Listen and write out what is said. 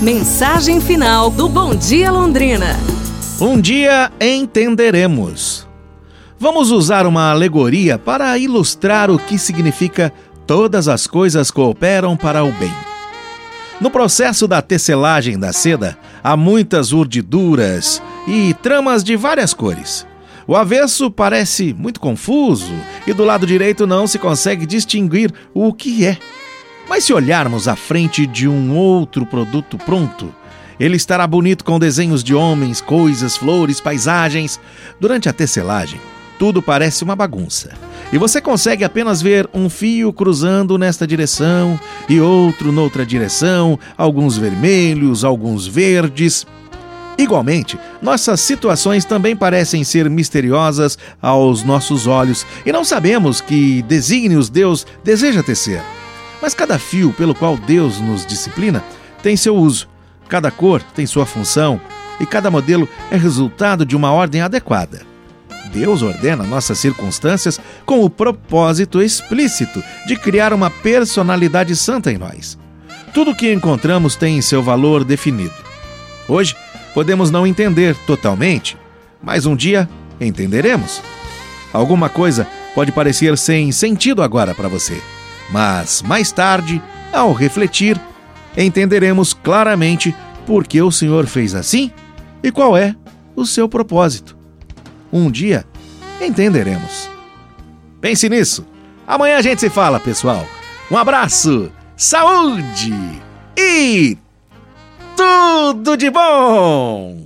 Mensagem final do Bom Dia Londrina. Um dia entenderemos. Vamos usar uma alegoria para ilustrar o que significa todas as coisas cooperam para o bem. No processo da tecelagem da seda, há muitas urdiduras e tramas de várias cores. O avesso parece muito confuso e do lado direito não se consegue distinguir o que é. Mas se olharmos à frente de um outro produto pronto, ele estará bonito com desenhos de homens, coisas, flores, paisagens. Durante a tecelagem, tudo parece uma bagunça. E você consegue apenas ver um fio cruzando nesta direção e outro noutra direção, alguns vermelhos, alguns verdes. Igualmente, nossas situações também parecem ser misteriosas aos nossos olhos e não sabemos que desígnios Deus deseja tecer. Mas cada fio pelo qual Deus nos disciplina tem seu uso, cada cor tem sua função e cada modelo é resultado de uma ordem adequada. Deus ordena nossas circunstâncias com o propósito explícito de criar uma personalidade santa em nós. Tudo o que encontramos tem seu valor definido. Hoje, podemos não entender totalmente, mas um dia entenderemos. Alguma coisa pode parecer sem sentido agora para você mas mais tarde, ao refletir, entenderemos claramente por que o Senhor fez assim e qual é o seu propósito. Um dia entenderemos. Pense nisso. Amanhã a gente se fala, pessoal. Um abraço, saúde e tudo de bom!